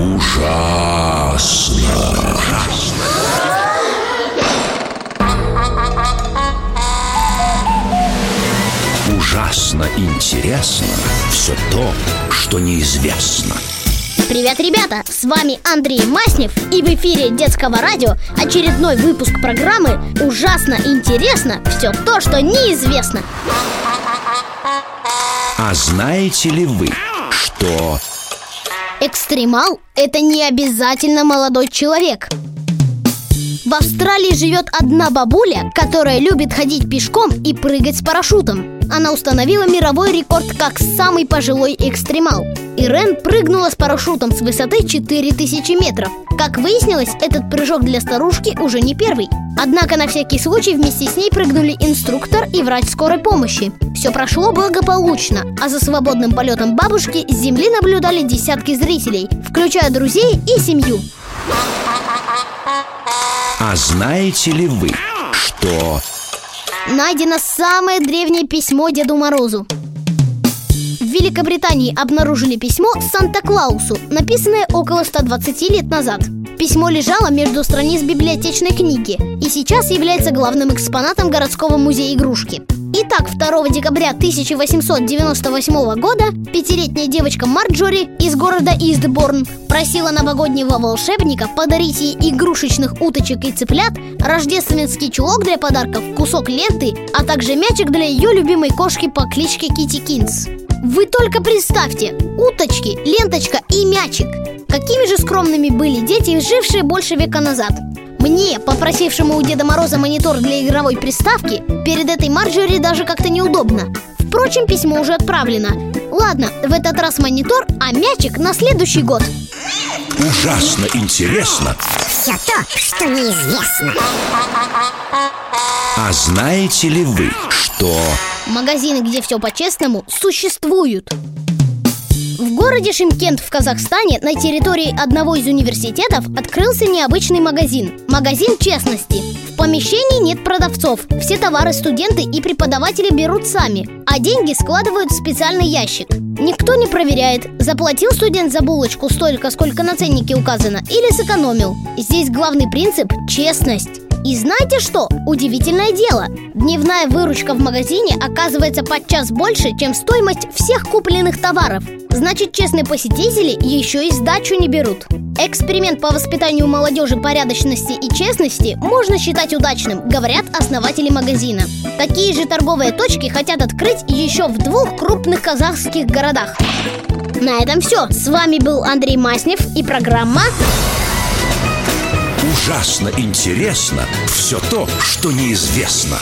Ужасно. Ужасно интересно все то, что неизвестно. Привет, ребята! С вами Андрей Маснев и в эфире детского радио очередной выпуск программы «Ужасно интересно все то, что неизвестно». А знаете ли вы, что... Экстремал – это не обязательно молодой человек – в Австралии живет одна бабуля, которая любит ходить пешком и прыгать с парашютом. Она установила мировой рекорд как самый пожилой экстремал. Ирен прыгнула с парашютом с высоты 4000 метров. Как выяснилось, этот прыжок для старушки уже не первый. Однако на всякий случай вместе с ней прыгнули инструктор и врач скорой помощи. Все прошло благополучно, а за свободным полетом бабушки с земли наблюдали десятки зрителей, включая друзей и семью. А знаете ли вы, что... Найдено самое древнее письмо Деду Морозу В Великобритании обнаружили письмо Санта-Клаусу, написанное около 120 лет назад Письмо лежало между страниц библиотечной книги и сейчас является главным экспонатом городского музея игрушки Итак, 2 декабря 1898 года пятилетняя девочка Марджори из города Истборн просила новогоднего волшебника подарить ей игрушечных уточек и цыплят, рождественский чулок для подарков, кусок ленты, а также мячик для ее любимой кошки по кличке Кити Кинс. Вы только представьте, уточки, ленточка и мячик. Какими же скромными были дети, жившие больше века назад – мне, попросившему у Деда Мороза монитор для игровой приставки, перед этой Марджори даже как-то неудобно. Впрочем, письмо уже отправлено. Ладно, в этот раз монитор, а мячик на следующий год. Ужасно интересно. Все то, что неизвестно. А знаете ли вы, что... Магазины, где все по-честному, существуют. Городе Шимкент в Казахстане на территории одного из университетов открылся необычный магазин – магазин честности. В помещении нет продавцов, все товары студенты и преподаватели берут сами, а деньги складывают в специальный ящик. Никто не проверяет, заплатил студент за булочку столько, сколько на ценнике указано, или сэкономил. Здесь главный принцип – честность. И знаете что? Удивительное дело. Дневная выручка в магазине оказывается подчас больше, чем стоимость всех купленных товаров. Значит, честные посетители еще и сдачу не берут. Эксперимент по воспитанию молодежи порядочности и честности можно считать удачным, говорят основатели магазина. Такие же торговые точки хотят открыть еще в двух крупных казахских городах. На этом все. С вами был Андрей Маснев и программа Ужасно интересно все то, что неизвестно.